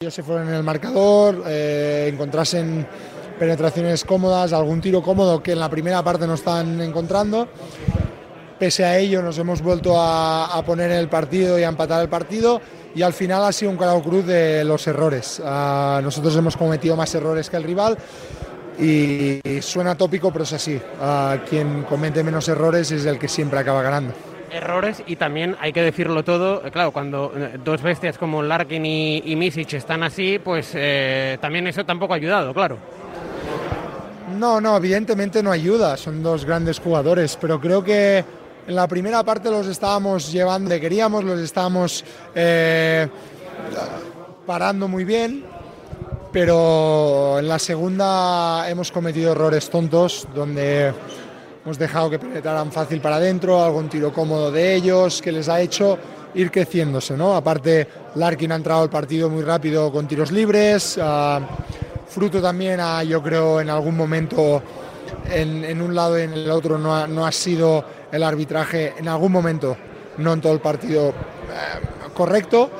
Ellos se fueron en el marcador, eh, encontrasen penetraciones cómodas, algún tiro cómodo que en la primera parte no están encontrando. Pese a ello nos hemos vuelto a, poner en el partido y a empatar el partido y al final ha sido un carao cruz de los errores. Uh, nosotros hemos cometido más errores que el rival y, y suena tópico, pero es así. Uh, quien comete menos errores es el que siempre acaba ganando errores y también hay que decirlo todo, eh, claro, cuando eh, dos bestias como Larkin y, y Misic están así, pues eh, también eso tampoco ha ayudado, claro. No, no, evidentemente no ayuda, son dos grandes jugadores, pero creo que en la primera parte los estábamos llevando de queríamos, los estábamos parando muy bien, pero en la segunda hemos cometido errores tontos donde hemos dejado que penetraran fácil para adentro, algún tiro cómodo de ellos que les ha hecho ir creciéndose, ¿no? Aparte, Larkin ha entrado al partido muy rápido con tiros libres, uh, fruto también, a, yo creo, en algún momento en, en, un lado y en el otro no ha, no ha, sido el arbitraje, en algún momento, no en todo el partido, eh, correcto,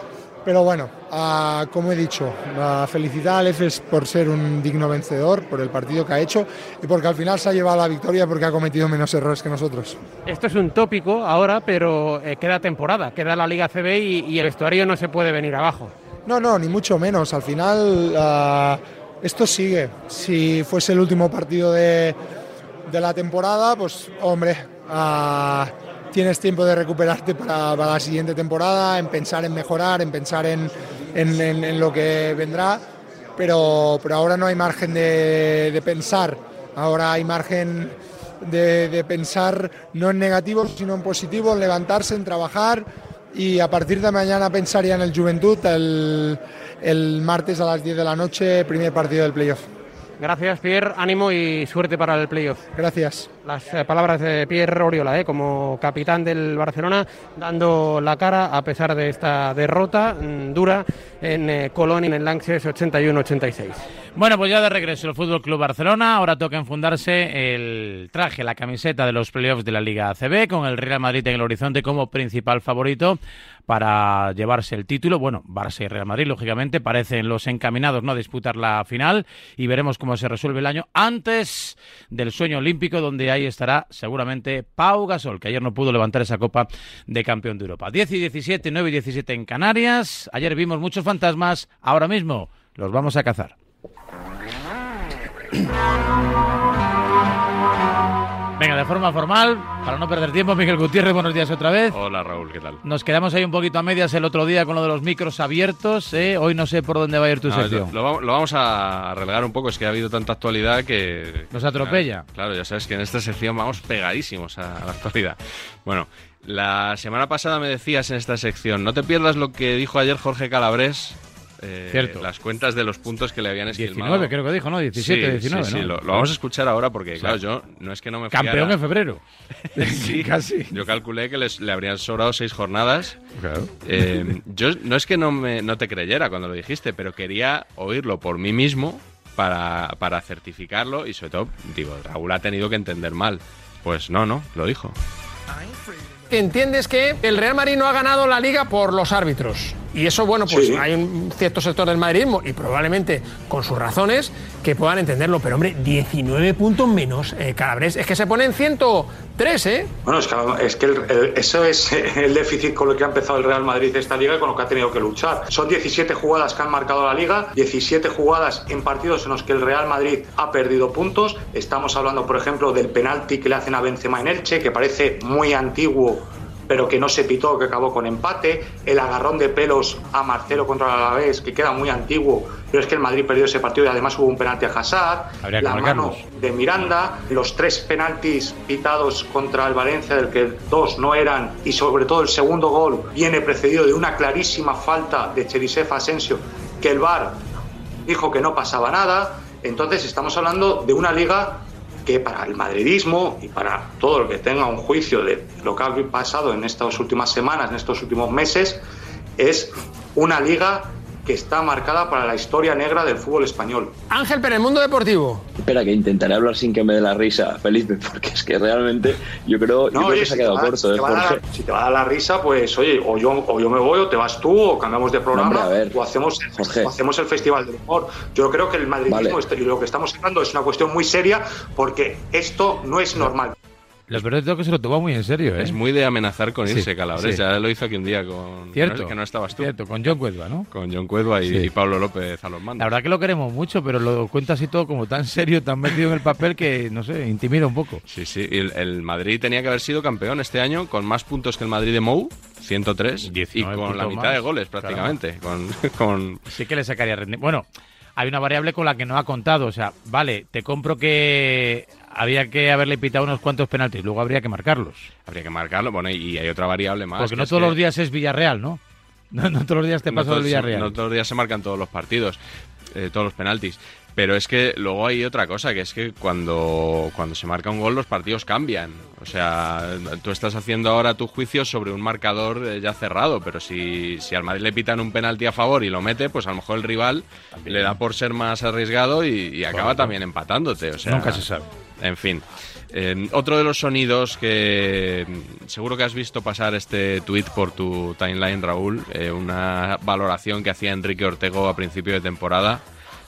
pero bueno, uh, como he dicho, uh, felicitar al EFES por ser un digno vencedor, por el partido que ha hecho y porque al final se ha llevado la victoria porque ha cometido menos errores que nosotros. Esto es un tópico ahora, pero eh, queda temporada, queda la Liga CB y, y, el vestuario no se puede venir abajo. No, no, ni mucho menos. Al final uh, esto sigue. Si fuese el último partido de, de la temporada, pues hombre, tienes tiempo de recuperarte para, para, la siguiente temporada, en pensar en mejorar, en pensar en, en, en, en lo que vendrá, pero, pero, ahora no hay margen de, de pensar, ahora hay margen de, de, pensar no en negativo, sino en positivo, en levantarse, en trabajar y a partir de mañana pensar ya en el Juventud el, el martes a las 10 de la noche, primer partido del playoff. Gracias, Pierre. Ánimo y suerte para el playoff. Gracias. Las eh, palabras de Pierre Oriola, eh, como capitán del Barcelona, dando la cara a pesar de esta derrota mmm, dura en eh, Colón en el Lanxes 81-86. Bueno, pues ya de regreso el Fútbol Club Barcelona. Ahora toca enfundarse el traje, la camiseta de los playoffs de la Liga ACB, con el Real Madrid en el horizonte como principal favorito para llevarse el título. Bueno, Barça y Real Madrid, lógicamente, parecen los encaminados ¿no? a disputar la final y veremos cómo se resuelve el año antes del sueño olímpico, donde ahí estará seguramente Pau Gasol, que ayer no pudo levantar esa copa de campeón de Europa. 10 y 17, 9 y 17 en Canarias. Ayer vimos muchos fantasmas, ahora mismo los vamos a cazar. De forma formal, para no perder tiempo, Miguel Gutiérrez, buenos días otra vez. Hola Raúl, ¿qué tal? Nos quedamos ahí un poquito a medias el otro día con lo de los micros abiertos. ¿eh? Hoy no sé por dónde va a ir tu no, sección. Lo, lo, vamos a relegar un poco, es que ha habido tanta actualidad que... Nos atropella. Claro, claro ya sabes que en esta sección vamos pegadísimos a, a la actualidad. Bueno, la semana pasada me decías en esta sección, no te pierdas lo que dijo ayer Jorge Calabres eh, Cierto. las cuentas de los puntos que le habían esquilmado. 19 creo que dijo, ¿no? 17, sí, 19, sí, ¿no? Sí, lo, lo, vamos a escuchar ahora porque, claro, yo no es que no me Campeón fiara. en febrero. sí, casi. Yo calculé que les, le habrían sobrado seis jornadas. Claro. Eh, yo no es que no, me, no te creyera cuando lo dijiste, pero quería oírlo por mí mismo para, para certificarlo y sobre todo, digo, Raúl ha tenido que entender mal. Pues no, no, lo dijo. Entiendes que el Real Madrid no ha ganado la liga por los árbitros. Y eso, bueno, pues sí. hay un cierto sector del madridismo y probablemente con sus razones que puedan entenderlo. Pero, hombre, 19 puntos menos, eh, Calabres. Es que se pone en 103, ¿eh? Bueno, es que, es que el, el, eso es el déficit con lo que ha empezado el Real Madrid esta liga y con lo que ha tenido que luchar. Son 17 jugadas que han marcado la liga, 17 jugadas en partidos en los que el Real Madrid ha perdido puntos. Estamos hablando, por ejemplo, del penalti que le hacen a Benzema en Elche, que parece muy antiguo pero que no se pitó, que acabó con empate, el agarrón de pelos a Marcelo contra el Alavés, que queda muy antiguo, pero es que el Madrid perdió ese partido y además hubo un penalti a Hazard, Habría la mano de Miranda, los tres penaltis pitados contra el Valencia, del que dos no eran, y sobre todo el segundo gol viene precedido de una clarísima falta de Cherisefa Asensio, que el VAR dijo que no pasaba nada, entonces estamos hablando de una liga que para el madridismo y para todo el que tenga un juicio de lo que ha pasado en estas últimas semanas, en estos últimos meses, es una liga que está marcada para la historia negra del fútbol español. Ángel, pero el mundo deportivo. Espera, que intentaré hablar sin que me dé la risa, Felipe, porque es que realmente yo creo, yo creo que se ha quedado corto. Si te, ¿eh, dar, si te, va a dar la risa, pues oye, o yo, o yo me voy, o te vas tú, o cambiamos de programa, no, hombre, ver, o, hacemos, o hacemos el Festival del Humor. Yo creo que el madridismo vale. y lo que estamos hablando es una cuestión muy seria porque esto no es normal. Lo peor de todo que se lo toma muy en serio, ¿eh? Es muy de amenazar con irse, Sí, Calabres. sí. Ya lo hizo aquí un día con... Cierto. Que no estabas tú. Cierto, con John Cuelva, ¿no? Con John Cuelva y, Sí. y Pablo López a los mandos. La verdad que lo queremos mucho, pero lo cuenta así todo como tan serio, tan metido en el papel que, no sé, intimida un poco. Sí, sí. Y el, el Madrid tenía que haber sido campeón este año con más puntos que el Madrid de Mou, 103, y 19 con la mitad más. de goles prácticamente. Con, con Sí que le sacaría. Bueno, hay una variable con la que no ha contado. O sea, vale, te compro que había que haberle pitado unos cuantos penaltis, luego habría que marcarlos. Habría que marcarlo. Bueno, y hay otra variable más. Porque que no todos que los días es Villarreal, ¿no? No, no todos los días te no pasa del todos- Villarreal. No todos los días se marcan todos los partidos, eh, todos los penaltis. Pero es que luego hay otra cosa, que es que cuando, cuando se marca un gol los partidos cambian. O sea, tú estás haciendo ahora tu juicio sobre un marcador eh, ya cerrado, pero si, si al Madrid le pitan un penalti a favor y lo mete, pues a lo mejor el rival le da por ser más arriesgado y, y acaba también empatándote. O sea, Nunca se sabe. En fin. Eh, otro de los sonidos que mm, seguro que has visto pasar este tweet por tu timeline, Raúl, eh, una valoración que hacía Enrique Ortego a principio de temporada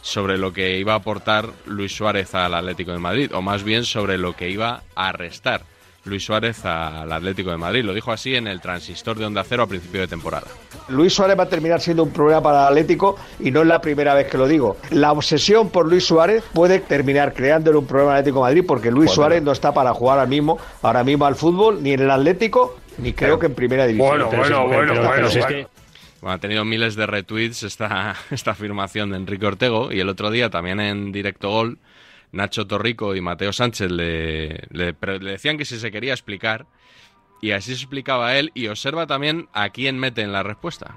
sobre lo que iba a aportar Luis Suárez al Atlético de Madrid, o más bien sobre lo que iba a restar Luis Suárez al Atlético de Madrid. Lo dijo así en el transistor de Onda Cero a principio de temporada. Luis Suárez va a terminar siendo un problema para el Atlético y no es la primera vez que lo digo. La obsesión por Luis Suárez puede terminar creándole un problema al Atlético de Madrid porque Luis Suárez no está para jugar ahora mismo, ahora mismo al fútbol, ni en el Atlético, ni creo que en primera división. Bueno, Pero bueno, pero- bueno, pero- bueno, pero si es bueno. que- Bueno, ha tenido miles de retweets esta, esta afirmación de Enrique Ortego y el otro día también en Directo Gol, Nacho Torrico y Mateo Sánchez le, decían que si se quería explicar y así se explicaba él y observa también a quién mete en la respuesta.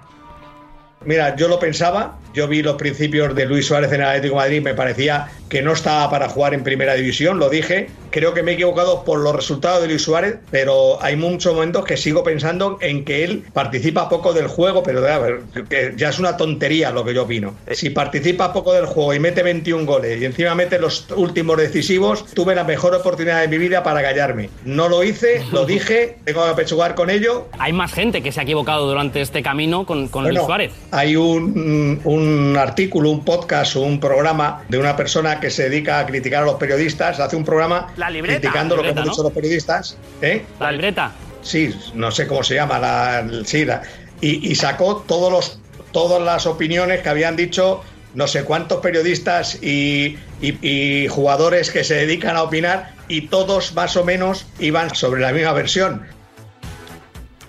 Mira, yo lo pensaba, yo vi los principios de Luis Suárez en el Atlético de Madrid, me parecía que no estaba para jugar en primera división, lo dije. Creo que me he equivocado por los resultados de Luis Suárez, pero hay muchos momentos que sigo pensando en que él participa poco del juego, pero a ver, que ya es una tontería lo que yo opino. Si participa poco del juego y mete 21 goles y encima mete los últimos decisivos, tuve la mejor oportunidad de mi vida para callarme. No lo hice, lo dije, tengo que apechugar con ello, Hay más gente que se ha equivocado durante este camino con, con Luis Suárez. Hay un, un artículo, un podcast un programa de una persona que se dedica a criticar a los periodistas, hace un programa La libreta, criticando lo que han dicho los periodistas. ¿eh? La libreta. Sí, no sé cómo se llama, la, sí, la- y, y sacó todos los, todas las opiniones que habían dicho no sé cuántos periodistas y, y- y jugadores que se dedican a opinar y todos más o menos iban sobre la misma versión.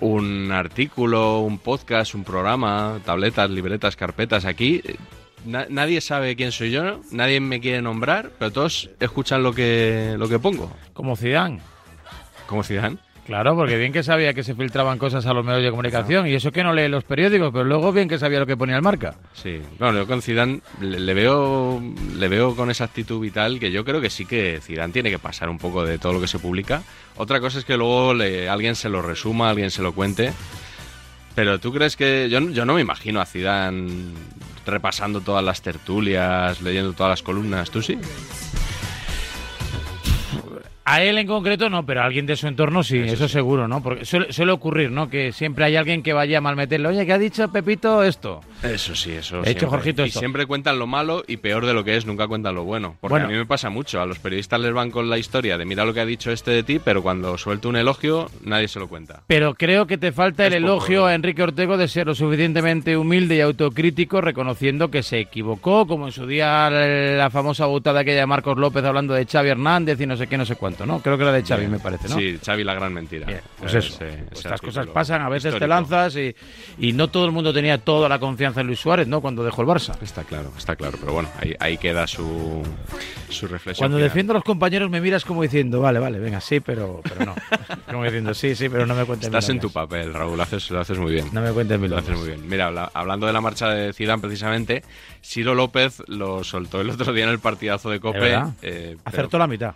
Un artículo, un podcast, un programa, tabletas, libretas, carpetas. Aquí na- nadie sabe quién soy yo, nadie me quiere nombrar, pero todos escuchan lo que, lo que pongo. Como Zidane. Como Zidane. Claro, porque bien que sabía que se filtraban cosas a los medios de comunicación y eso que no lee los periódicos, pero luego bien que sabía lo que ponía el marca. Sí, bueno, yo con Zidane le, veo le veo con esa actitud vital que yo creo que sí que Zidane tiene que pasar un poco de todo lo que se publica. Otra cosa es que luego le- alguien se lo resuma, alguien se lo cuente. Pero tú crees que yo, yo no me imagino a Zidane repasando todas las tertulias, leyendo todas las columnas, ¿tú sí? A él en concreto no, pero a alguien de su entorno sí, eso, seguro, ¿no? Porque suele, suele ocurrir, ¿no? Que siempre hay alguien que vaya a malmeterle, oye, ¿qué ha dicho Pepito esto? Eso sí, eso. He hecho. Jorgito y esto. siempre cuentan lo malo y peor de lo que es, nunca cuentan lo bueno. Porque Bueno. a mí me pasa mucho. A los periodistas les van con la historia de mira lo que ha dicho este de ti, pero cuando suelto un elogio, nadie se lo cuenta. Pero creo que te falta el Es elogio a Enrique Ortego de ser lo suficientemente humilde y autocrítico, reconociendo que se equivocó, como en su día la famosa botada aquella de Marcos López hablando de Xavi Hernández y no sé qué, no sé cuánto, ¿no? Creo que era de Xavi, me parece, ¿no? Sí, Xavi la gran mentira. Bien, pues eso. ese- Pues estas cosas pasan, a veces te lanzas y, y no todo el mundo tenía toda la confianza en Luis Suárez, ¿no? Cuando dejó el Barça. Está claro, está claro. Pero bueno, ahí, ahí queda su, su reflexión. Cuando final. defiendo a los compañeros me miras como diciendo, vale, vale, venga, sí, pero, pero no. como diciendo, sí, sí, pero no me cuentes Estás en tu papel, Raúl, lo haces, lo haces muy bien. No me cuentes Lo milongas. haces muy bien. Mira, habla- hablando de la marcha de Zidane precisamente, Ciro López lo soltó el otro día en el partidazo de ¿De Cope. eh, pero- Acertó la mitad.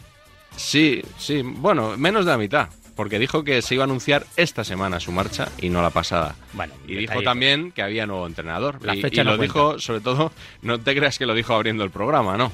Sí, sí, bueno, menos de la mitad. porque dijo que se iba a anunciar esta semana su marcha y no la pasada. Bueno, y dijo también que había nuevo entrenador. La y, fecha y no lo cuenta. dijo, sobre todo, no te creas que lo dijo abriendo el programa, ¿no?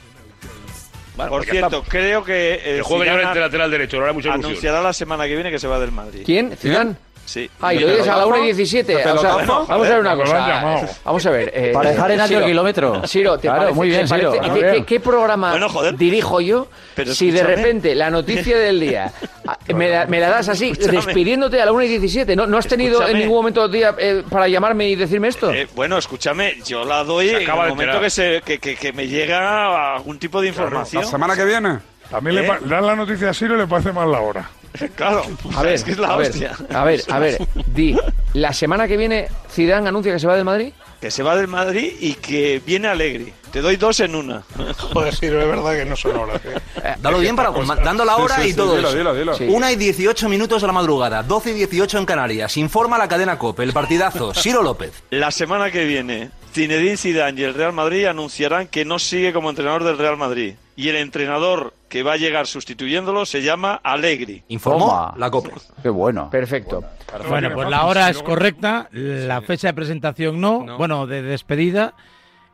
Por cierto, creo que. eh, El Zidane Llorente, lateral derecho, no hará mucha ilusión. Anunciará la semana que viene que se va del Madrid. ¿Quién? ¿Zidane? Sí. Ah, y lo dices a la 1 y 17. ¿Te O sea, pelotazo? vamos a ver una cosa. Vamos a ver. eh, Para dejar en alto el kilómetro. Siro, ¿te Claro, parece- muy bien, te parece- Siro, ¿qué- programa Bueno, joder. dirijo yo Pero si de repente la noticia del día ah, me la, me la das así, Escúchame. despidiéndote a la 1 y 17? ¿No, no has tenido Escúchame. en ningún momento del día eh, para llamarme y decirme esto? Eh, bueno, escúchame, yo la doy Se en el momento que, se, que, que, que me llega algún tipo de información. La semana que viene. También ¿Eh? le dan la noticia a Siro y le parece mal la hora. Claro, A ver, es que es la a ver, hostia. a ver, a ver, di, la semana que viene Zidane anuncia que se va del Madrid. Que se va del Madrid y que viene Alegri. Te doy dos en una. Joder, Siro, es verdad que no son horas. ¿eh? Dalo bien para dando la hora Sí, sí, y sí, todo dilo, eso. dilo, dilo. Sí. Una y 18 minutos de la madrugada, 12 y 18 en Canarias. Informa la cadena COPE, el partidazo, Siro López. La semana que viene, Zinedine Zidane y el Real Madrid anunciarán que no sigue como entrenador del Real Madrid. Y el entrenador que va a llegar sustituyéndolo se llama Alegri. Informó la COPE. Qué bueno. Perfecto. Bueno, pues la hora es correcta, la fecha de presentación no, bueno, de despedida,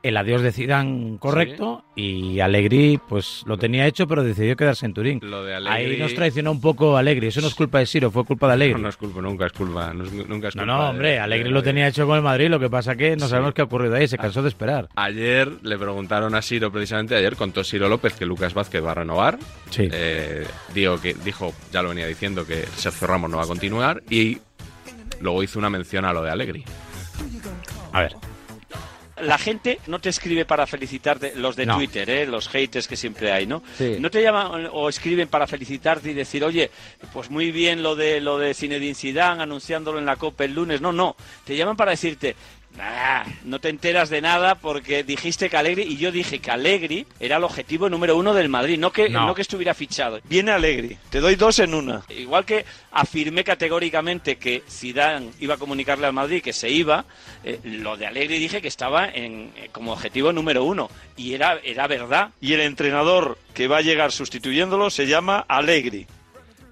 el adiós de Zidane correcto y Alegri pues lo tenía hecho pero decidió quedarse en Turín. Lo de Ahí Allegri- nos traicionó un poco Alegri, eso no es culpa de Siro, fue culpa de Alegri. No, no es culpa, nunca es culpa. No, es- nunca es No, culpa no, de- hombre, de- Alegri de- lo tenía hecho con el Madrid, lo que pasa que no Sí. sabemos qué ha ocurrido ahí, se cansó de esperar. Ayer le preguntaron a Siro, precisamente ayer, contó Siro López que Lucas Vázquez va a renovar. Sí. Eh, digo que, dijo, ya lo venía diciendo, que Sergio Ramos no va a continuar. Y luego hizo una mención a lo de Alegri. A ver. La gente no te escribe para felicitarte, los de No. Twitter, ¿eh? los haters que siempre hay, ¿no? Sí. No te llaman o escriben para felicitarte y decir, oye, pues muy bien lo de lo de Zinedine Zidane anunciándolo en la Copa el lunes. No, no. Te llaman para decirte, "Ah, no te enteras de nada porque dijiste que Alegri y yo dije que Alegri era el objetivo número uno del Madrid, no que No. no, que estuviera fichado. Viene Alegri, te doy dos en una. Igual que afirmé categóricamente que Zidane iba a comunicarle al Madrid que se iba, eh, lo de Alegri dije que estaba en, eh, como objetivo número uno y era, era verdad. Y el entrenador que va a llegar sustituyéndolo se llama Alegri.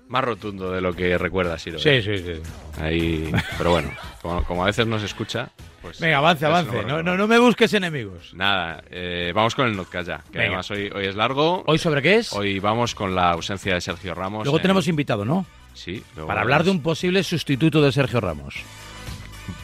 Más rotundo de lo que recuerda Siro. Sí, ¿eh? sí, sí. Ahí, pero bueno, como, como a veces no se escucha, pues... Venga, avance, avance, no, no, no me busques enemigos. Nada, eh, vamos con el notcast ya, que Venga. además hoy, hoy es largo. ¿Hoy sobre qué es? Hoy vamos con la ausencia de Sergio Ramos. Luego en- tenemos invitado, ¿no? Sí, luego Para hablar de un posible sustituto de Sergio Ramos.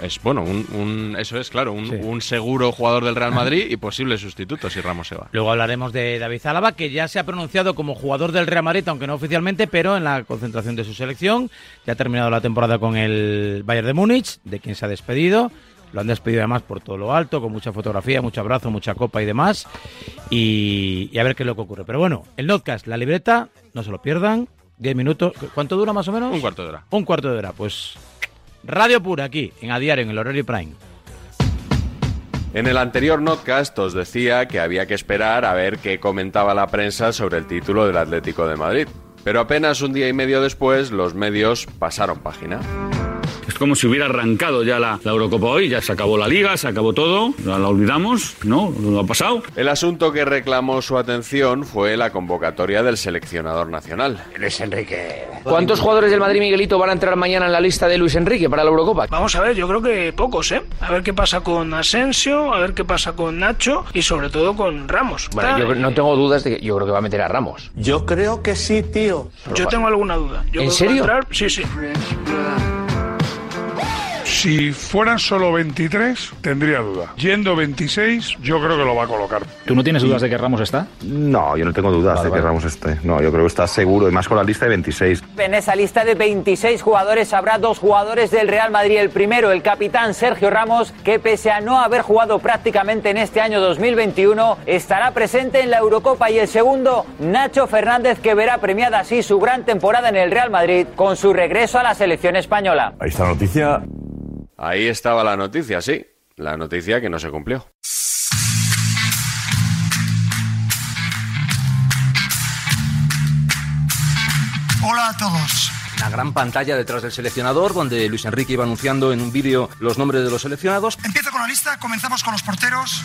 Es bueno, un, un- eso es claro, un, Sí. un seguro jugador del Real Madrid y posible sustituto si Ramos se va. Luego hablaremos de David Álava, que ya se ha pronunciado como jugador del Real Madrid, aunque no oficialmente, pero en la concentración de su selección. Ya ha terminado la temporada con el Bayern de Múnich, de quien se ha despedido. Lo han despedido además por todo lo alto, con mucha fotografía, mucho abrazo, mucha copa y demás. Y, y a ver qué es lo que ocurre. Pero bueno, el notcast, la libreta, no se lo pierdan. 10 minutos. ¿Cuánto dura más o menos? Un cuarto de hora. Un cuarto de hora. Pues Radio Pura aquí, en A Diario, en el horario Prime. En el anterior notcast os decía que había que esperar a ver qué comentaba la prensa sobre el título del Atlético de Madrid. Pero apenas un día y medio después, los medios pasaron página. Es como si hubiera arrancado ya la, la Eurocopa hoy, ya se acabó la liga, se acabó todo, ya la olvidamos, ¿no? Lo ha pasado. El asunto que reclamó su atención fue la convocatoria del seleccionador nacional. Luis Enrique. ¿Cuántos jugadores del Madrid, Miguelito, van a entrar mañana en la lista de Luis Enrique para la Eurocopa? Vamos a ver, yo creo que pocos, ¿eh? A ver qué pasa con Asensio, a ver qué pasa con Nacho y sobre todo con Ramos. Bueno, yo no tengo dudas de que yo creo que va a meter a Ramos. Yo creo que sí, tío. Yo tengo alguna duda. Yo ¿En creo que va a serio? entrar- Sí, sí. Si fueran solo 23, tendría duda. Yendo 26, yo creo que lo va a colocar. ¿Tú no tienes dudas de que Ramos está? No, yo no tengo dudas de que Ramos esté. No, yo creo que está seguro, y más con la lista de 26. En esa lista de 26 jugadores habrá dos jugadores del Real Madrid. El primero, el capitán Sergio Ramos, que pese a no haber jugado prácticamente en este año 2021, estará presente en la Eurocopa. Y el segundo, Nacho Fernández, que verá premiada así su gran temporada en el Real Madrid con su regreso a la selección española. Ahí está la noticia. Ahí estaba la noticia, sí. La noticia que no se cumplió. Hola a todos. La gran pantalla detrás del seleccionador, donde Luis Enrique iba anunciando en un vídeo los nombres de los seleccionados. Empiezo con la lista, comenzamos con los porteros.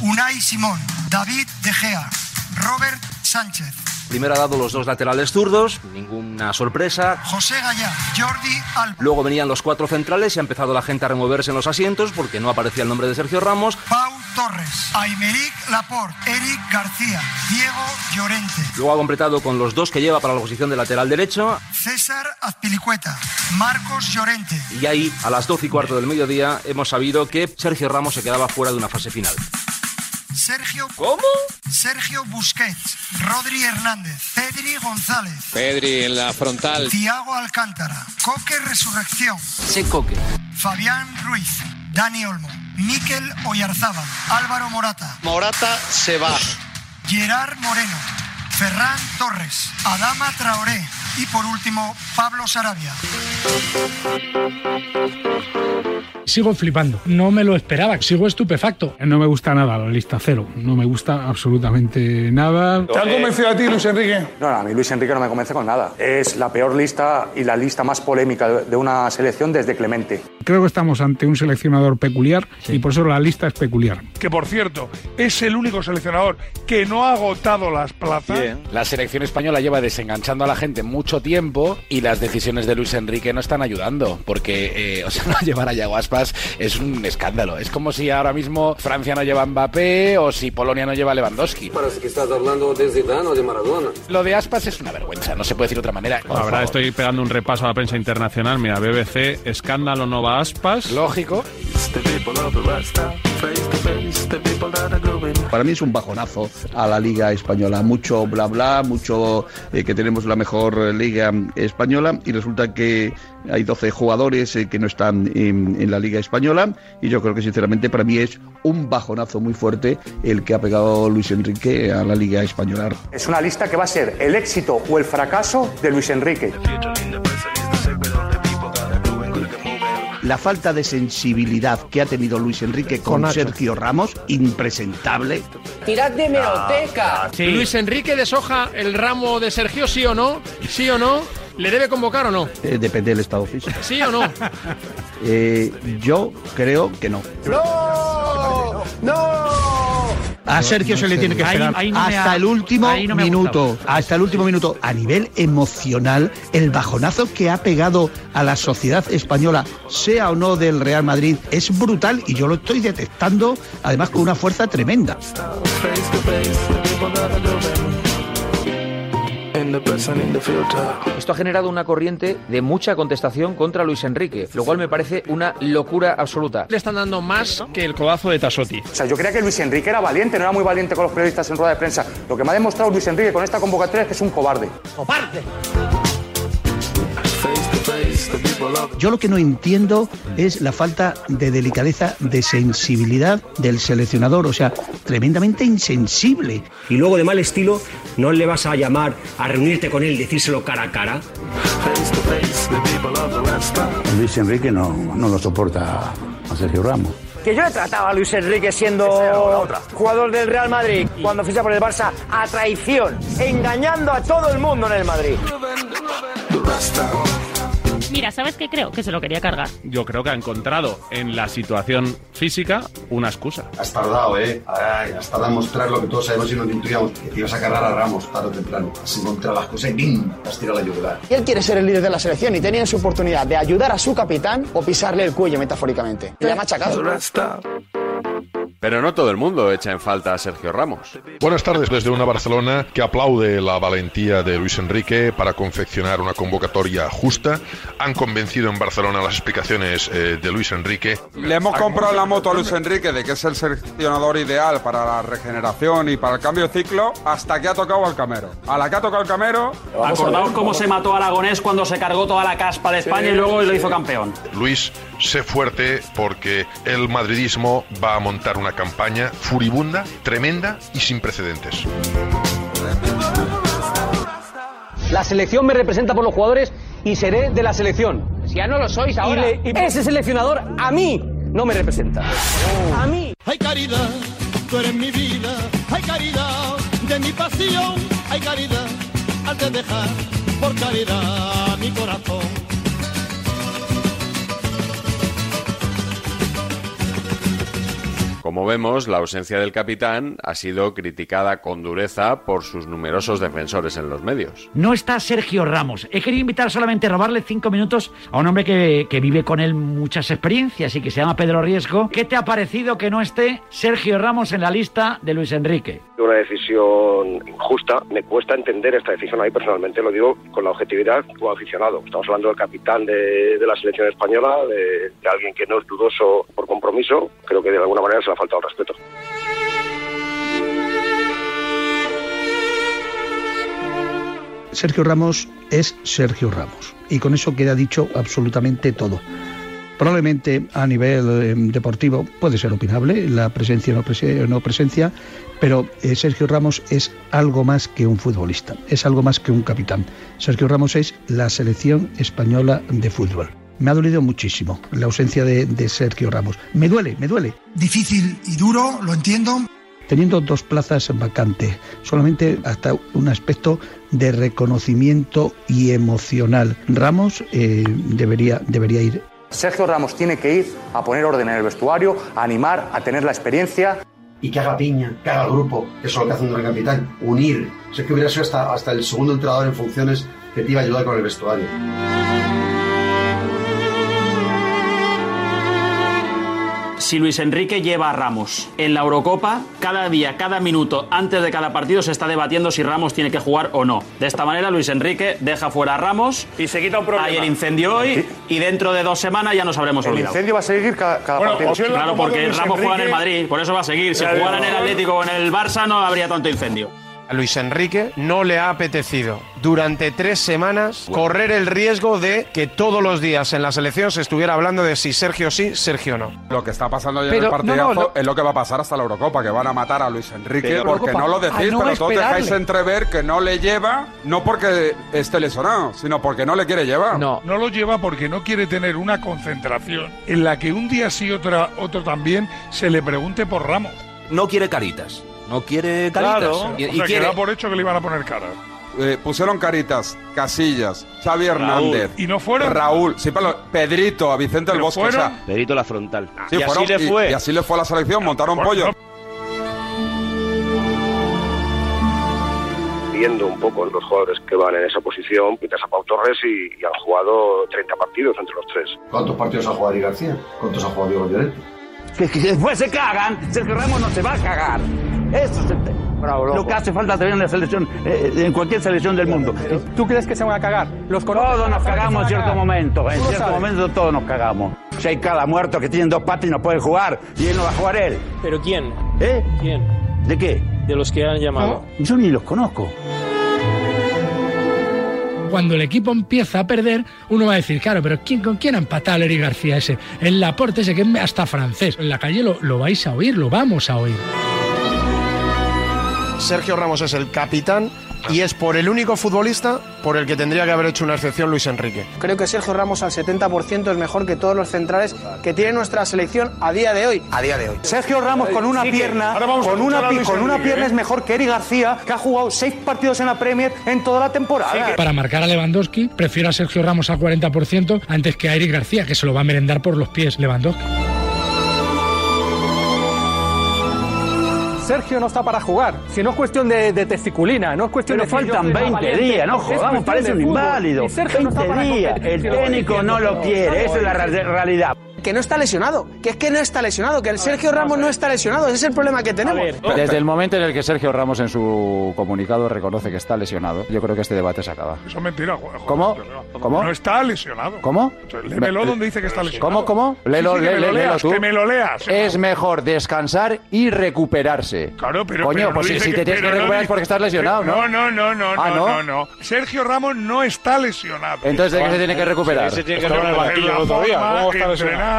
Unai Simón, David De Gea, Robert Sánchez, Primero ha dado los dos laterales zurdos, ninguna sorpresa. José Gallá, Jordi Alba. Luego venían los cuatro centrales y ha empezado la gente a removerse en los asientos porque no aparecía el nombre de Sergio Ramos. Pau Torres, Aymeric Laporte, Eric García, Diego Llorente. Luego ha completado con los dos que lleva para la posición de lateral derecho. César Azpilicueta, Marcos Llorente. Y ahí, a las 12 y cuarto del mediodía, hemos sabido que Sergio Ramos se quedaba fuera de una fase final. Sergio. ¿Cómo? Sergio Busquets, Rodri Hernández, Pedri González, Pedri en la frontal. Tiago Alcántara, Coque Resurrección, Sí, Coque. Fabián Ruiz, Dani Olmo, Miquel Oyarzábal, Álvaro Morata, Morata se va. Gerard Moreno, Ferran Torres, Adama Traoré y por último Pablo Sarabia. Sigo flipando, no me lo esperaba, sigo estupefacto. No me gusta nada la lista cero, no me gusta absolutamente nada. ¿Te han convencido a ti, Luis Enrique? No, no, a mí Luis Enrique no me convence con nada. Es la peor lista y la lista más polémica de una selección desde Clemente. Creo que estamos ante un seleccionador peculiar y por eso la lista es peculiar. Que por cierto, es el único seleccionador que no ha agotado las plazas. La selección española lleva desenganchando a la gente mucho tiempo y las decisiones de Luis Enrique no están ayudando, porque eh, o sea, no llevar a Yago Aspas es un escándalo. Es como si ahora mismo Francia no lleva a Mbappé o si Polonia no lleva a Lewandowski. Parece que estás hablando de Zidane o de Maradona. Lo de Aspas es una vergüenza, no se puede decir de otra manera. La verdad, estoy pegando un repaso a la prensa internacional. Mira, BBC, escándalo no va aspas. Lógico. Para mí es un bajonazo a la Liga Española. Mucho bla bla, mucho eh, que tenemos la mejor eh, Liga Española y resulta que hay 12 jugadores eh, que no están en, en la Liga Española y yo creo que sinceramente para mí es un bajonazo muy fuerte el que ha pegado Luis Enrique a la Liga Española. Es una lista que va a ser el éxito o el fracaso de Luis Enrique. La falta de sensibilidad que ha tenido Luis Enrique con. Sergio Ramos, impresentable. Tirad de meroteca. Luis Enrique deshoja el ramo de Sergio, sí o no. Sí o no. ¿Le debe convocar o no? Eh, depende del estado físico. Sí o no. Eh, yo creo que no. ¡No! ¡No! A Sergio se le tiene que esperar ahí no me hasta ha- el último minuto, hasta el último minuto. A nivel emocional, el bajonazo que ha pegado a la sociedad española, sea o no del Real Madrid, es brutal y yo lo estoy detectando, además con una fuerza tremenda. Esto ha generado una corriente de mucha contestación contra Luis Enrique, lo cual me parece una locura absoluta. Le están dando más que el codazo de Tasotti. O sea, yo creía que Luis Enrique era valiente, no era muy valiente con los periodistas en rueda de prensa. Lo que me ha demostrado Luis Enrique con esta convocatoria es que es un cobarde. ¡Cobarde! Yo lo que no entiendo es la falta de delicadeza, de sensibilidad del seleccionador, o sea, tremendamente insensible. Y luego de mal estilo, no le vas a llamar a reunirte con él, decírselo cara a cara. Luis Enrique no, no lo soporta a Sergio Ramos. Que yo he tratado a Luis Enrique siendo jugador del Real Madrid cuando ficha por el Barça a traición, engañando a todo el mundo en el Madrid. Mira, ¿sabes qué creo? Que se lo quería cargar. Yo creo que ha encontrado en la situación física una excusa. Has tardado, ¿eh? Ay, has tardado en mostrar lo que todos sabemos y no intuíamos, que te ibas a cargar a Ramos tarde o temprano. Has encontrado las cosas y ¡bim! Has tirado la yugular. Y él quiere ser el líder de la selección y tenía su oportunidad de ayudar a su capitán o pisarle el cuello metafóricamente. Le ha machacado. Pero no todo el mundo echa en falta a Sergio Ramos. Buenas tardes desde una Barcelona que aplaude la valentía de Luis Enrique para confeccionar una convocatoria justa. Han convencido en Barcelona las explicaciones eh, de Luis Enrique. Le hemos comprado la moto a Luis Enrique de que es el seleccionador ideal para la regeneración y para el cambio de ciclo hasta que ha tocado al camero. A la que ha tocado el camero... Acordaos cómo se mató a Aragonés cuando se cargó toda la caspa de España Sí. y luego lo hizo campeón. Luis, sé fuerte porque el madridismo va a montar una campaña furibunda, tremenda y sin precedentes. La selección me representa por los jugadores y seré de la selección. Si ya no lo sois ahora. Y, le- y ese seleccionador a mí no me representa. A mí. Ay caridad, tú eres mi vida, ay caridad, de mi pasión, ay caridad, al de dejar por caridad mi corazón. Como vemos, la ausencia del capitán ha sido criticada con dureza por sus numerosos defensores en los medios. No está Sergio Ramos. He querido invitar solamente a robarle cinco minutos a un hombre que, que vive con él muchas experiencias y que se llama Pedro Riesgo. ¿Qué te ha parecido que no esté Sergio Ramos en la lista de Luis Enrique? Una decisión injusta. Me cuesta entender esta decisión. Ahí personalmente lo digo con la objetividad como aficionado. Estamos hablando del capitán de, de la selección española, de, de alguien que no es dudoso por compromiso. Creo que de alguna manera se ha faltado respeto. Sergio Ramos es Sergio Ramos y con eso queda dicho absolutamente todo. Probablemente a nivel eh, deportivo puede ser opinable la presencia o no, no presencia, pero eh, Sergio Ramos es algo más que un futbolista, es algo más que un capitán. Sergio Ramos es la selección española de fútbol. Me ha dolido muchísimo la ausencia de, de Sergio Ramos. Me duele, me duele. Difícil y duro, lo entiendo. Teniendo dos plazas vacantes, solamente hasta un aspecto de reconocimiento y emocional. Ramos eh, debería, debería ir Sergio Ramos tiene que ir a poner orden en el vestuario, a animar, a tener la experiencia. Y que haga piña, que haga grupo, que eso es lo que hace un gran capitán. Unir. Sé que hubiera sido hasta, hasta el segundo entrenador en funciones que te iba a ayudar con el vestuario. Si Luis Enrique lleva a Ramos en la Eurocopa, cada día, cada minuto, antes de cada partido se está debatiendo si Ramos tiene que jugar o no. De esta manera Luis Enrique deja fuera a Ramos y se quita un problema. Hay el incendio hoy y dentro de dos semanas ya nos habremos El olvidado. incendio va a seguir cada, cada partido. Claro, porque Ramos juega en el Madrid, por eso va a seguir. Si jugara en el. Atlético o en el Barça no habría tanto incendio. A Luis Enrique no le ha apetecido durante tres semanas correr el riesgo de que todos los días en la selección se estuviera hablando de si Sergio sí, Sergio no. Lo que está pasando hoy en el partidazo no, no, lo- es lo que va a pasar hasta la Eurocopa, que van a matar a Luis Enrique Pero- porque Eurocopa. no lo decís, no pero todos dejáis entrever que no le lleva, no porque esté lesionado, sino porque no le quiere llevar. No. No lo lleva porque no quiere tener una concentración en la que un día sí, otra, otro también, se le pregunte por Ramos. No quiere caritas. No quiere caritas. Claro. Y, o y sea, que quiere. da por hecho que le iban a poner cara. Eh, pusieron caritas, Casillas, Xavi Hernández. ¿Y no fueron? Raúl, sí, pero Pedrito, a Vicente del ¿Pero Bosque. o fueron? sea, Perito la frontal. sí, y así le fue. Y, así le fue a la selección, montaron pollo. Viendo un poco los jugadores que van en esa posición, quitas a Pau Torres y, y han jugado 30 partidos entre los tres. ¿Cuántos partidos ha jugado Ari García? ¿Cuántos ha jugado Diego Llorente? Que, que después se cagan, Sergio Ramos no se va a cagar. Eso es el tema. lo que hace falta tener en la selección, eh, en cualquier selección del mundo. ¿Tú crees que se van a cagar? Los Todos nos cagamos en cierto momento, en cierto sabes. momento todos nos cagamos. Si hay cada muerto que tienen dos patas y no pueden jugar, y él no va a jugar él. ¿Pero quién? ¿Eh? ¿Quién? ¿De qué? De los que han llamado. Yo ni los conozco. Cuando el equipo empieza a perder, uno va a decir, claro, pero ¿quién, ¿con quién ha empatado Eric García ese? El Laporte ese que es hasta francés. En la calle lo, lo vais a oír, lo vamos a oír. Sergio Ramos es el capitán y es por el único futbolista por el que tendría que haber hecho una excepción Luis Enrique. Creo que Sergio Ramos al 70% es mejor que todos los centrales que tiene nuestra selección a día de hoy. A día de hoy. Sergio Ramos con una Sí pierna, con una, pierna ¿eh? es mejor que Eric García, que ha jugado seis partidos en la Premier en toda la temporada. Para marcar a Lewandowski, prefiero a Sergio Ramos al 40% antes que a Eric García, que se lo va a merendar por los pies Lewandowski. Sergio no está para jugar. Si no es cuestión de, de testiculina, no es cuestión Pero de. faltan sea 20 valiente, días, no jodamos, parece un inválido. Y Sergio no está 20 para días, el si técnico no lo quiere, esa es la realidad. Que no está lesionado, que es que no está lesionado, que el Sergio Ramos no está lesionado, ese es el problema que tenemos. Desde el momento en el que Sergio Ramos en su comunicado reconoce que está lesionado, yo creo que este debate se acaba. Eso es mentira, joder. ¿Cómo? ¿Cómo? No está lesionado. ¿Cómo? Lémelo Me- donde dice que está lesionado. ¿Cómo, cómo? Léelo, Sí, sí, que me lé- lo léelo leas, tú. que me lo leas. Es mejor descansar y recuperarse. Claro, pero. Coño, pero no pues si, dice si te tienes que recuperar es porque estás lesionado, ¿no? No, no, no, no, Ah, no, ¿no? Sergio Ramos no está lesionado. Entonces, ¿de qué se tiene que recuperar? Sí, se tiene que el recuperar banquillo el otro día, forma, ¿cómo está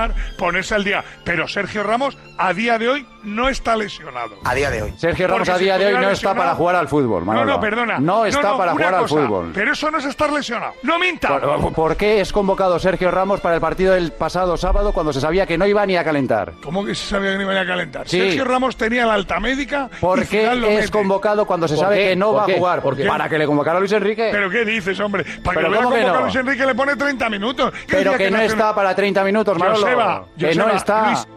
entrenar, ponerse al día. Pero Sergio Ramos, a día de hoy, no está lesionado. A día de hoy. Sergio Ramos Porque a si día de hoy no está para jugar al fútbol, No, Manolo. no, perdona. No está para jugar al fútbol. Pero eso no es estar lesionado. ¡No minta! ¿Por, por qué es convocado Sergio Ramos para el partido del pasado sábado cuando se sabía que no iba ni a calentar? ¿Cómo que se sabía que no iban a calentar? Sí. Sergio Ramos tenía la alta médica. ¿Por y qué es mete. convocado cuando se ¿Por sabe qué? que no ¿Por va qué? a jugar? ¿Por qué? ¿Para que le convocara a Luis Enrique? ¿Pero qué dices, hombre? Para que ¿Pero lo vea cómo que convocar a no? Luis Enrique le pone 30 minutos. ¿Qué Pero que no está para 30 minutos, Manolo. Joseba, que no está. Luis,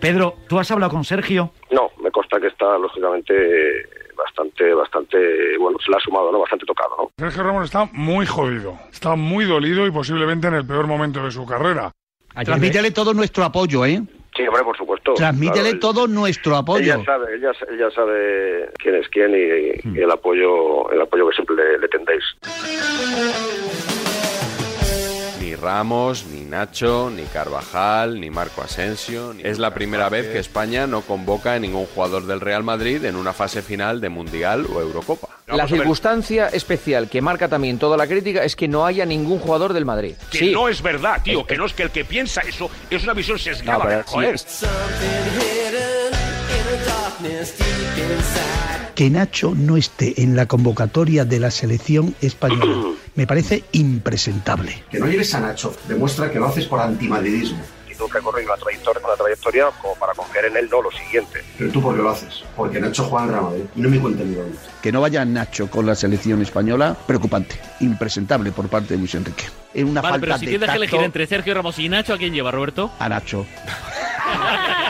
Pedro, ¿tú has hablado con Sergio? No, me consta que está lógicamente bastante, bastante, bueno, se le ha sumado, ¿no? Bastante tocado, ¿no? Sergio Ramos está muy jodido, está muy dolido y posiblemente en el peor momento de su carrera. Transmítele todo nuestro apoyo, ¿eh? Sí, hombre, por supuesto. Transmítele Claro, él- todo nuestro apoyo. Ella sabe, ella, ella sabe quién es quién y, y el apoyo, el apoyo que siempre le, le tendéis. Ni Ramos, ni Nacho, ni Carvajal, ni Marco Asensio. ni- Es la primera vez que España no convoca a ningún jugador del Real Madrid en una fase final de Mundial o Eurocopa. La circunstancia especial que marca también toda la crítica es que no haya ningún jugador del Madrid. Que Sí. no es verdad, tío, que no es que el que piensa eso es una visión sesgada. No, pero joder. Que Nacho no esté en la convocatoria de la selección española me parece impresentable. Que no lleves a Nacho demuestra que lo haces por antimadridismo. Y tú que has corrido una trayectoria, una trayectoria como para confiar en él, no lo siguiente. Pero tú por qué lo haces? Porque Nacho juega en Real Madrid y no me cuenta ni dónde. Que no vaya Nacho con la selección española, preocupante, impresentable por parte de Luis Enrique. Es una Vale, falta pero si de tienes que tacto elegir entre Sergio Ramos y Nacho, ¿a quién lleva, Roberto? a Nacho.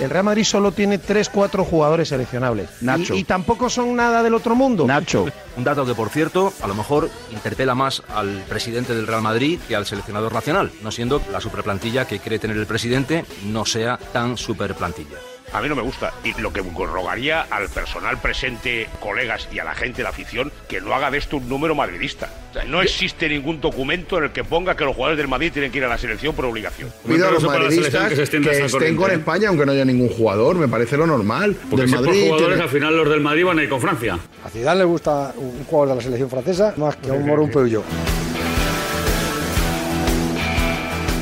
El Real Madrid solo tiene 3-4 jugadores seleccionables. Nacho. Y, y tampoco son nada del otro mundo. Nacho. Un dato que, por cierto, a lo mejor interpela más al presidente del Real Madrid que al seleccionador nacional, no siendo la superplantilla que quiere tener el presidente no sea tan superplantilla. A mí no me gusta. Y lo que rogaría al personal presente, colegas y a la gente de la afición, que no haga de esto un número madridista. O sea, no existe ningún documento en el que ponga que los jugadores del Madrid tienen que ir a la selección por obligación. Cuida a los madridistas que, estén con España, aunque no haya ningún jugador, me parece lo normal. Porque Del si por jugadores, tiene- al final los del Madrid van a ir con Francia. A Zidane le gusta un jugador de la selección francesa más que a un Moro un Peugeot.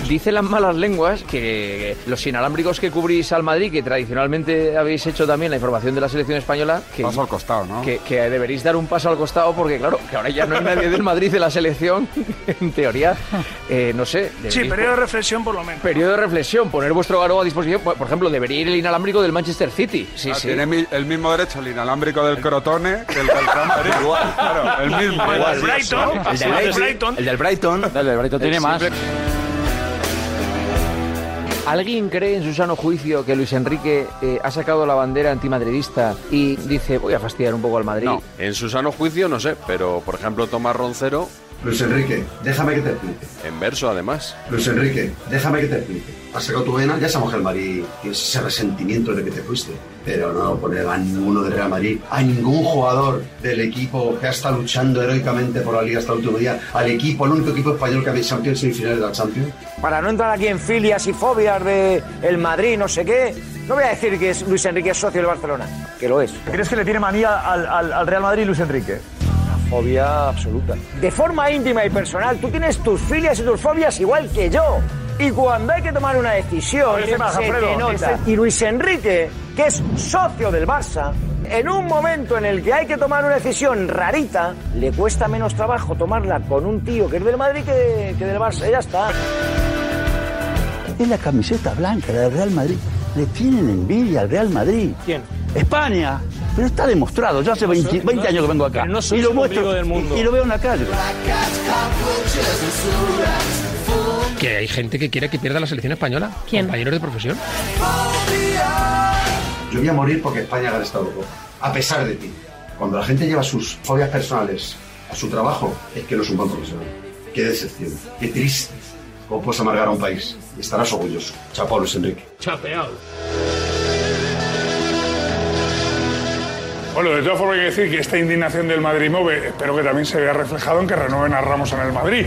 Dicen las malas lenguas que los inalámbricos que cubrís al Madrid, que tradicionalmente habéis hecho también la información de la selección española, que, Paso al costado, ¿no? que, que deberéis dar un paso al costado porque, claro, que ahora ya no hay nadie del Madrid de la selección, en teoría, eh, no sé. Sí, periodo de reflexión por lo menos. Periodo de reflexión, poner vuestro garo a disposición. Por ejemplo, debería ir el inalámbrico del Manchester City. Sí, Ah, sí. Tiene mi- el mismo derecho el inalámbrico del Crotone que el del Real Madrid. Claro, el mismo. El del Brighton. El del Brighton. El del Brighton. El del Brighton tiene más. ¿Alguien cree en su sano juicio que Luis Enrique eh, ha sacado la bandera antimadridista y dice voy a fastidiar un poco al Madrid? No, en su sano juicio no sé, pero por ejemplo Tomás Roncero, Luis Enrique, déjame que te explique. en verso además. Luis Enrique, déjame que te explique. Has sacado tu vena, ya sabemos que el Madrid tienes ese resentimiento de que te fuiste. Pero no poner a ninguno del Real Madrid, a ningún jugador del equipo que ha estado luchando heroicamente por la liga hasta el último día, al equipo, el único equipo español que ha hecho en semifinales de la Champions. Para no entrar aquí en filias y fobias de el Madrid, no sé qué, no voy a decir que es Luis Enrique es socio del Barcelona, que lo es. ¿Crees que le tiene manía al, al- al Real Madrid Luis Enrique? Fobia absoluta. De forma íntima y personal, tú tienes tus filias y tus fobias igual que yo. Y cuando hay que tomar una decisión, A ver, ¿qué más, se Alfredo? te nota. Y Luis Enrique, que es socio del Barça, en un momento en el que hay que tomar una decisión rarita, le cuesta menos trabajo tomarla con un tío que es del Madrid que, que del Barça. Ya está. Es la camiseta blanca del Real Madrid. Le tienen envidia al Real Madrid. ¿Quién? España. Pero está demostrado. Yo hace 20, 20 años que vengo acá. No sois y lo el muestro del mundo. Y, y lo veo en la calle. Que hay gente que quiere que pierda la selección española. ¿Quién? Compañeros de profesión. Yo voy a morir porque España gane esta Eurocopa. A pesar de ti. Cuando la gente lleva sus fobias personales a su trabajo, es que no es un buen profesional. Qué decepción. Qué triste. ¿Cómo puedes amargar a un país? Y estarás orgulloso. Chapó Luis Enrique. Chapeado. Bueno, de todas formas hay que decir que esta indignación del Madrid Move espero que también se vea reflejado en que renueven a Ramos en el Madrid.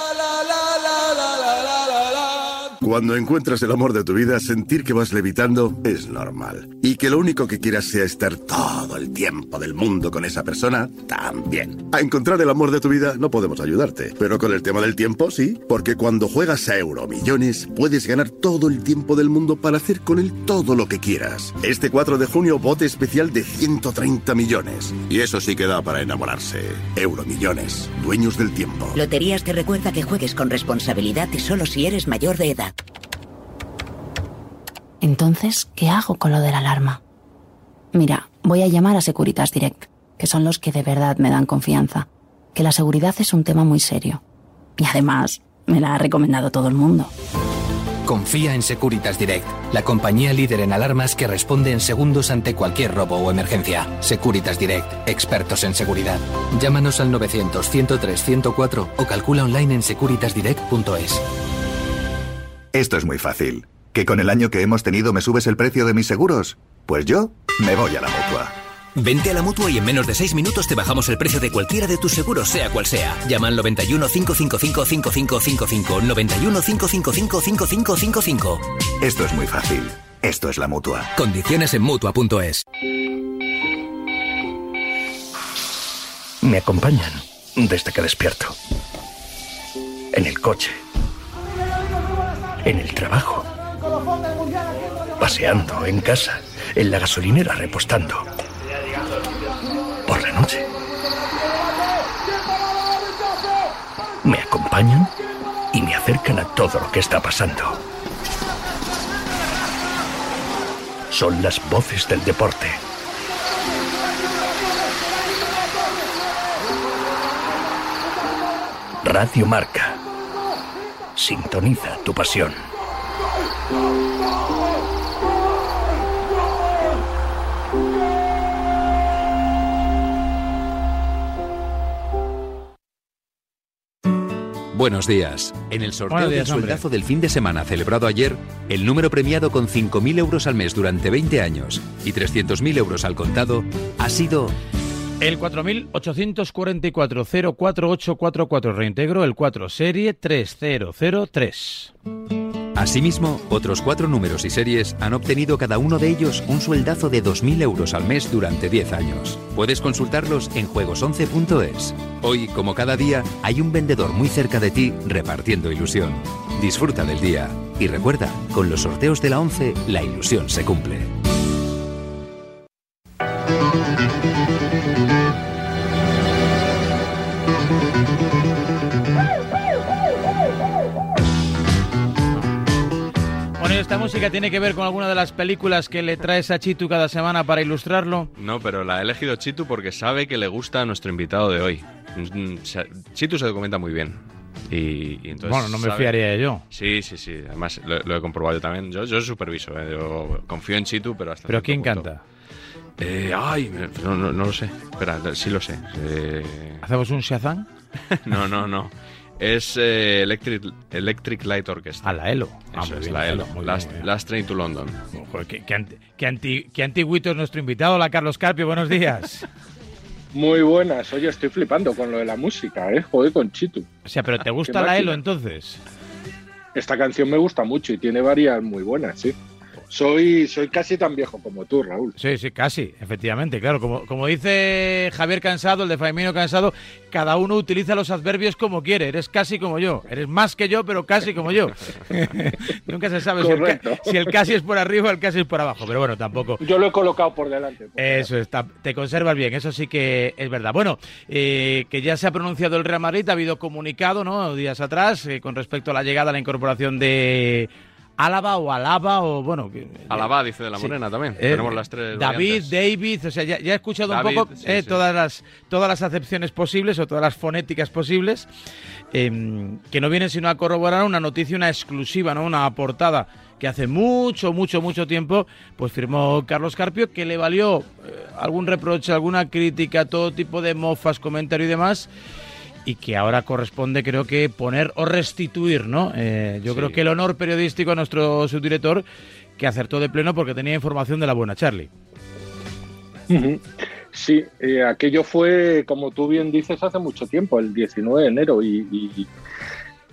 Cuando encuentras el amor de tu vida, sentir que vas levitando es normal. Y que lo único que quieras sea estar todo el tiempo del mundo con esa persona, también. A encontrar el amor de tu vida no podemos ayudarte. Pero con el tema del tiempo, sí. Porque cuando juegas a Euromillones, puedes ganar todo el tiempo del mundo para hacer con él todo lo que quieras. Este 4 de junio, bote especial de 130 millones. Y eso sí que da para enamorarse. Euromillones, dueños del tiempo. Loterías te recuerda que juegues con responsabilidad y solo si eres mayor de edad. Entonces, ¿qué hago con lo de la alarma? Mira, voy a llamar a Securitas Direct, que son los que de verdad me dan confianza, que la seguridad es un tema muy serio. Y además, me la ha recomendado todo el mundo. Confía en Securitas Direct, la compañía líder en alarmas que responde en segundos ante cualquier robo o emergencia. Securitas Direct, expertos en seguridad. Llámanos al 900-103-104 o calcula online en securitasdirect.es. Esto es muy fácil. ¿Que con el año que hemos tenido me subes el precio de mis seguros? Pues yo me voy a la mutua. Vente a la mutua y en menos de 6 minutos te bajamos el precio de cualquiera de tus seguros, sea cual sea. Llama al 91 555 5555. 91 555 5555. Esto es muy fácil. Esto es la mutua. Condiciones en mutua.es. Me acompañan desde que despierto. En el coche. En el trabajo. Paseando en casa. En la gasolinera repostando por la noche. Me acompañan y me acercan a todo lo que está pasando. Son las voces del deporte. Radio Marca. Sintoniza tu pasión. Buenos días. En el sorteo días, del hombre. sueldazo del fin de semana celebrado ayer, el número premiado con 5.000 euros al mes durante 20 años y 300.000 euros al contado ha sido El 4844-04844 reintegro el 4 serie 3003. Asimismo, otros cuatro números y series han obtenido cada uno de ellos un sueldazo de 2.000 euros al mes durante 10 años. Puedes consultarlos en juegos11.es. Hoy, como cada día, hay un vendedor muy cerca de ti repartiendo ilusión. Disfruta del día. Y recuerda, con los sorteos de la 11, la ilusión se cumple. Música tiene que ver con alguna de las películas que le traes a Chitu cada semana para ilustrarlo? No, pero la ha elegido Chitu porque sabe que le gusta a nuestro invitado de hoy. Mm, se- Chitu se documenta muy bien. Y, y entonces Bueno, no me sabe- fiaría yo. Sí, sí, sí. Además, lo, lo he comprobado yo también. Yo, yo superviso. ¿eh? Yo confío en Chitu, pero hasta. ¿Pero quién punto. canta? Eh, ay, no, no, no lo sé. Espera, sí lo sé. Eh, ¿Hacemos un Shazam? no, no, no. Es eh, Electric, Electric Light Orchestra. A la ELO. Ah, Eso muy es, bien, la ELO, bien, Last, muy bien. Last Train to London. Joder, qué, qué anti- qué anti- qué antiguito es nuestro invitado. Hola, Carlos Carpio, buenos días. Muy buenas. Oye, estoy flipando con lo de la música, ¿eh? Joder, con Chitu. O sea, pero ¿te gusta la máquina. ELO entonces? Esta canción me gusta mucho y tiene varias muy buenas, sí. Soy, soy casi tan viejo como tú, Raúl. Sí, sí, casi, efectivamente, claro. Como, como dice Javier Cansado, el de Faimino Cansado, cada uno utiliza los adverbios como quiere. Eres casi como yo. Eres más que yo, pero casi como yo. Nunca se sabe si el, si casi es por arriba o el casi es por abajo. Pero bueno, tampoco. Yo lo he colocado por delante. Eso está, te conservas bien, eso sí que es verdad. Bueno, eh, que ya se ha pronunciado el Real Madrid, ha habido comunicado, ¿no? Días atrás, eh, con respecto a la llegada, a la incorporación de Álava o Alaba o bueno. que- Alaba, dice de la Sí. Morena también. Eh, Tenemos las tres. David, variantes. David, o sea, ya, ya he escuchado David, un poco sí, eh, sí. todas las todas las acepciones posibles o todas las fonéticas posibles eh, que no vienen sino a corroborar una noticia, una exclusiva, ¿no? Una portada que hace mucho, mucho, mucho tiempo, pues firmó Carlos Carpio, que le valió eh, algún reproche, alguna crítica, todo tipo de mofas, comentario y demás, y que ahora corresponde, creo que, poner o restituir, ¿no? Eh, yo Sí. creo que el honor periodístico a nuestro subdirector, que acertó de pleno porque tenía información de la buena Charlie. Sí, eh, aquello fue, como tú bien dices, hace mucho tiempo, el 19 de enero. Y, y-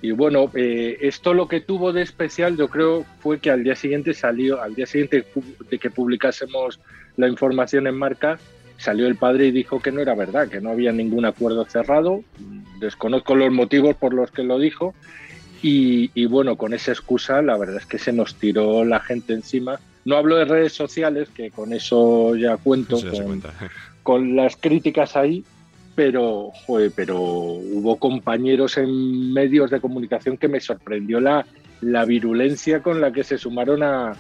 y bueno, eh, esto lo que tuvo de especial, yo creo, fue que al día siguiente salió, al día siguiente de que publicásemos la información en marca, salió el padre y dijo que no era verdad, que no había ningún acuerdo cerrado. Desconozco los motivos por los que lo dijo. Y, y bueno, con esa excusa, la verdad es que se nos tiró la gente encima. No hablo de redes sociales, que con eso ya cuento, con las críticas ahí, pero, joder, pero hubo compañeros en medios de comunicación que me sorprendió la, la virulencia con la que se sumaron a,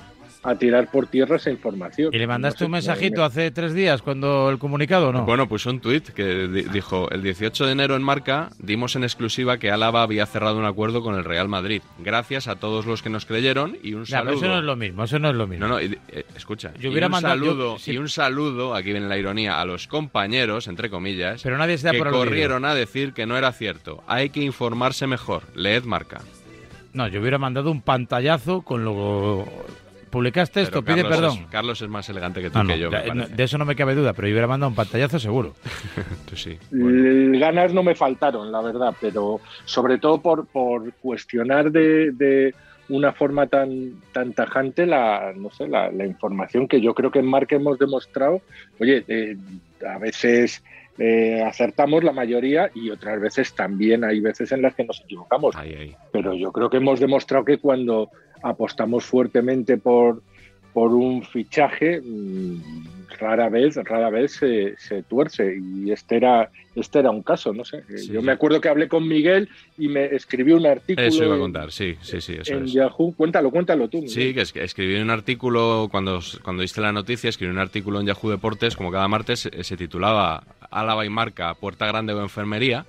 a tirar por tierra esa información. ¿Y le mandaste un mensajito hace tres días cuando el comunicado no? Bueno, pues un tuit que dijo, el 18 de enero en Marca dimos en exclusiva que Álava había cerrado un acuerdo con el Real Madrid. Gracias a todos los que nos creyeron y un saludo. eso no es lo mismo, eso no es lo mismo. No, no, eh, escucha. Yo hubiera un mandado, saludo, y un saludo, aquí viene la ironía, a los compañeros, entre comillas, Pero nadie se que corrieron a decir que no era cierto. Hay que informarse mejor. Leed Marca. No, yo hubiera mandado un pantallallazo con lo publicaste esto, pide perdón. Carlos es más elegante que tú que yo. de eso no me cabe duda, pero yo hubiera mandado un pantallazo seguro. sí. Ganas no me faltaron, la verdad, pero sobre todo por, por cuestionar de, una forma tan, tan tajante la, no sé, la, información que yo creo que en Marca hemos demostrado. Oye, eh, a veces eh, acertamos la mayoría y otras veces también hay veces en las que nos equivocamos. Pero yo creo que hemos demostrado que cuando apostamos fuertemente por, por un fichaje, mm, rara vez, rara vez se, se, tuerce. Y este era, este era un caso, no sé. Yo me acuerdo que hablé con Miguel y me escribió un artículo. Eso iba a contar, sí, sí, sí. en Yahoo. Cuéntalo, cuéntalo tú. Sí, que escribí un artículo, cuando, cuando diste la noticia, escribí un artículo en Yahoo Deportes, como cada martes, se titulaba Álava y Marca, Puerta Grande o Enfermería.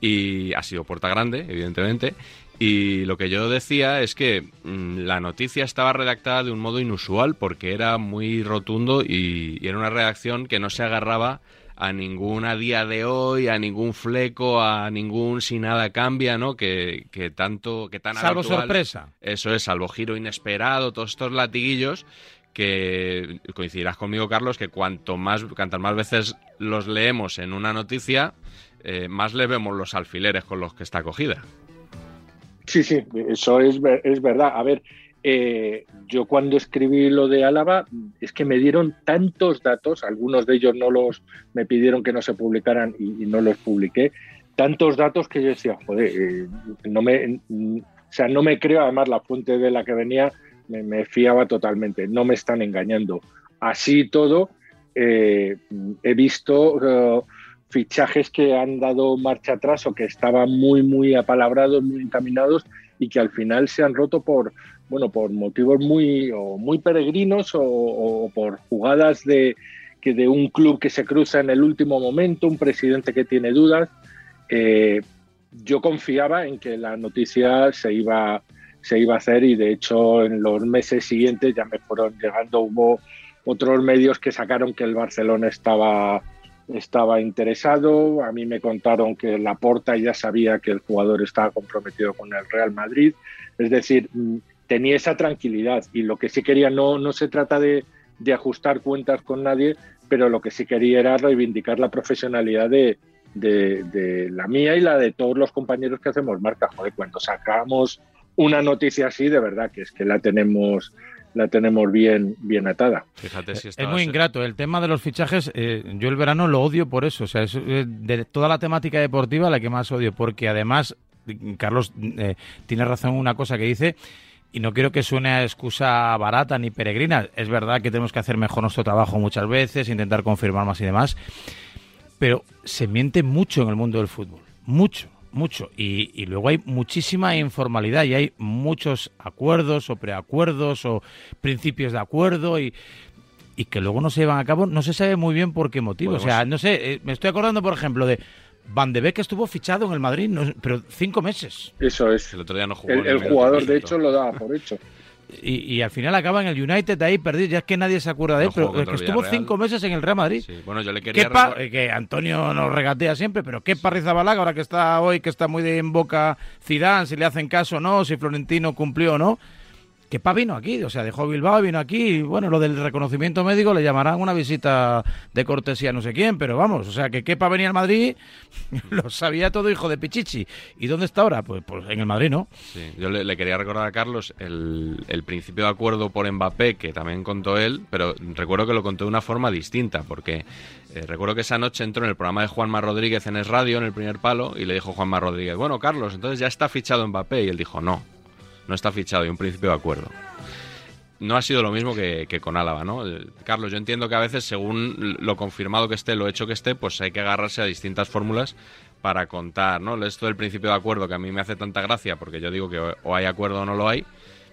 Y ha sido Puerta Grande, evidentemente. Y lo que yo decía es que mm, la noticia estaba redactada de un modo inusual porque era muy rotundo y, era una redacción que no se agarraba a ningún a día de hoy, a ningún fleco, a ningún si nada cambia, ¿no? Que, que tanto, que tan Salvo sorpresa. Eso es, salvo giro inesperado, todos estos latiguillos que coincidirás conmigo, Carlos, que cuanto más, cuantas más veces los leemos en una noticia, eh, más le vemos los alfileres con los que está cogida. Sí, sí, eso es, es verdad. A ver, eh, yo cuando escribí lo de Álava, es que me dieron tantos datos, algunos de ellos no los me pidieron que no se publicaran y, no los publiqué, tantos datos que yo decía, joder, eh, no me, o sea, no me creo, además la fuente de la que venía me, fiaba totalmente, no me están engañando. Así todo, eh, he visto fichajes que han dado marcha atrás o que estaban muy, muy apalabrados, muy encaminados y que al final se han roto por, bueno, por motivos muy, muy peregrinos o, por jugadas de, que de un club que se cruza en el último momento, un presidente que tiene dudas. Eh, yo confiaba en que la noticia se iba, se iba a hacer y de hecho en los meses siguientes ya me fueron llegando, hubo otros medios que sacaron que el Barcelona estaba estaba interesado. A mí me contaron que Laporta ya sabía que el jugador estaba comprometido con el Real Madrid. Es decir, mm, tenía esa tranquilidad y lo que sí quería no, no se trata de, ajustar cuentas con nadie, pero lo que sí quería era reivindicar la profesionalidad de, de, la mía y la de todos los compañeros que hacemos marca. Joder, cuando sacamos una noticia así, de verdad que es que la tenemos la tenemos bien, bien atada. Fíjate si es muy ingrato. El tema de los fichajes, eh, yo el verano lo odio por eso. O sea, es de toda la temática deportiva la que más odio, porque además, Carlos eh, tiene razón en una cosa que dice, y no quiero que suene a excusa barata ni peregrina. Es verdad que tenemos que hacer mejor nuestro trabajo muchas veces, intentar confirmar más y demás, pero se miente mucho en el mundo del fútbol. Mucho mucho. Y, luego hay muchísima informalidad y hay muchos acuerdos o preacuerdos o principios de acuerdo y, y que luego no se llevan a cabo, no se sabe muy bien por qué motivo. O sea, no sé, eh, me estoy acordando, por ejemplo, de Van de Beek estuvo fichado en el Madrid, pero cinco meses. Eso es. El otro día no jugó. el jugador, de hecho, lo daba por hecho. Y, al final acaba en el United ahí perdido. Ya es que nadie se acuerda de él, pero que estuvo cinco meses en el Real Madrid. Bueno, yo le quería. Eh, que Antonio nos regatea siempre, pero qué Parrizabalaga, ahora que está hoy, que está muy de en boca Zidane, si le hacen caso o no, si Florentino cumplió o no que Pa vino aquí, o sea, dejó Bilbao, vino aquí, y bueno, lo del reconocimiento médico le llamarán una visita de cortesía no sé quién, pero vamos, o sea, que Kepa venía al Madrid, lo sabía todo hijo de Pichichi. ¿Y dónde está ahora? Pues, pues en el Madrid, ¿no? Sí, yo le, quería recordar a Carlos el, principio de acuerdo por Mbappé, que también contó él, pero recuerdo que lo contó de una forma distinta, porque eh, recuerdo que esa noche entró en el programa de Juanma Rodríguez en Es Radio, en el primer palo, y le dijo Juanma Rodríguez, bueno, Carlos, entonces ya está fichado Mbappé, y él dijo, no, no está fichado y un principio de acuerdo. No ha sido lo mismo que, con Álava, ¿no? Eh, Carlos, yo entiendo que a veces, según lo confirmado que esté, lo hecho que esté, pues hay que agarrarse a distintas fórmulas para contar, ¿no? Esto del principio de acuerdo que a mí me hace tanta gracia, porque yo digo que o hay acuerdo o no lo hay,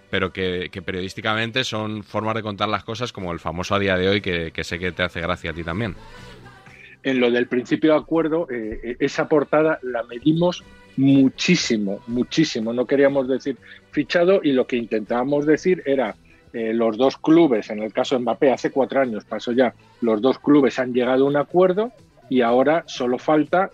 pero que, periodísticamente son formas de contar las cosas como el famoso a día de hoy que, sé que te hace gracia a ti también. En lo del principio de acuerdo, eh, eh, esa portada la medimos muchísimo, muchísimo. No queríamos decir fichado y lo que intentábamos decir era eh, los dos clubes, en el caso de Mbappé hace cuatro años pasó ya, los dos clubes han llegado a un acuerdo y ahora solo falta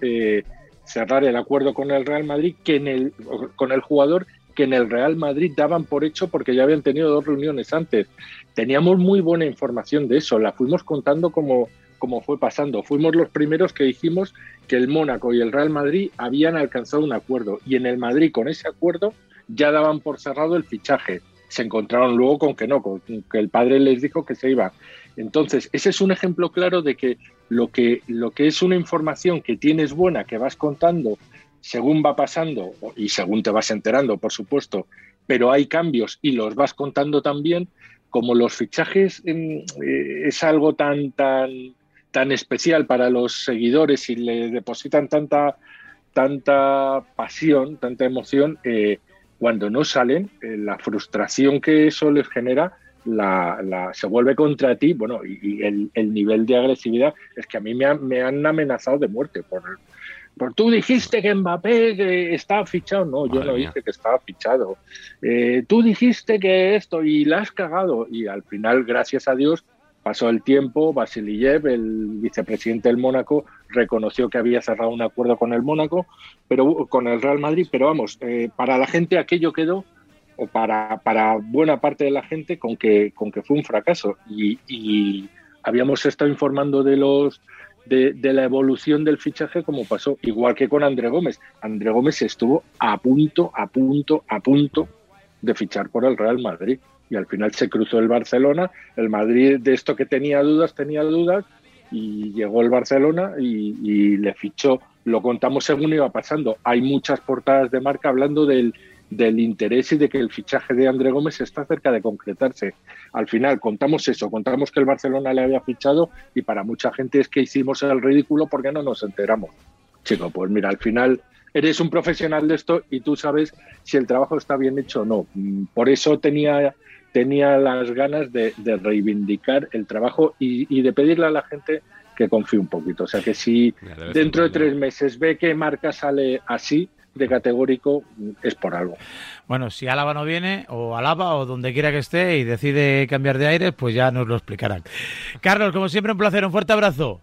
cerrar el acuerdo con el Real Madrid que en el, con el jugador que en el Real Madrid daban por hecho porque ya habían tenido dos reuniones antes. Teníamos muy buena información de eso, la fuimos contando como, como fue pasando. Fuimos los primeros que dijimos que el Mónaco y el Real Madrid habían alcanzado un acuerdo y en el Madrid con ese acuerdo ya daban por cerrado el fichaje. Se encontraron luego con que no, con que el padre les dijo que se iba. Entonces, ese es un ejemplo claro de que lo que, lo que es una información que tienes buena, que vas contando según va pasando y según te vas enterando, por supuesto, pero hay cambios y los vas contando también, como los fichajes eh, es algo tan, tan, tan especial para los seguidores y le depositan tanta, tanta pasión, tanta emoción, eh, cuando no salen, eh, la frustración que eso les genera la, se vuelve contra ti, bueno, y, el, nivel de agresividad es que a mí me, me han amenazado de muerte por, por tú dijiste que Mbappé estaba fichado. No, yo no dije que estaba fichado. Eh, tú dijiste que esto y la has cagado. Y al final, gracias a Dios, pasó el tiempo. Vasiliev, el vicepresidente del Mónaco, reconoció que había cerrado un acuerdo con el Mónaco, pero con el Real Madrid. Pero vamos, eh, para la gente aquello quedó, o para, para buena parte de la gente, con que, con que fue un fracaso. y habíamos estado informando de los de, la evolución del fichaje como pasó, igual que con André Gómez. André Gómez estuvo a punto, a punto, a punto de fichar por el Real Madrid y al final se cruzó el Barcelona. El Madrid de esto que tenía dudas, tenía dudas y llegó el Barcelona y le fichó. Lo contamos según iba pasando. Hay muchas portadas de marca hablando del, del interés y de que el fichaje de André Gómez está cerca de concretarse. Al final contamos eso, contamos que el Barcelona le había fichado y para mucha gente es que hicimos el ridículo porque no nos enteramos. Chico, pues mira, al final eres un profesional de esto y tú sabes si el trabajo está bien hecho o no. Mm, por eso tenía, tenía las ganas de, reivindicar el trabajo y, y de pedirle a la gente que confíe un poquito. O sea que si dentro de tres meses ve que Marca sale así, de categórico es por algo. Bueno, si Álava no viene, o Álava, o donde quiera que esté, y decide cambiar de aire, pues ya nos lo explicarán. Carlos, como siempre, un placer, un fuerte abrazo.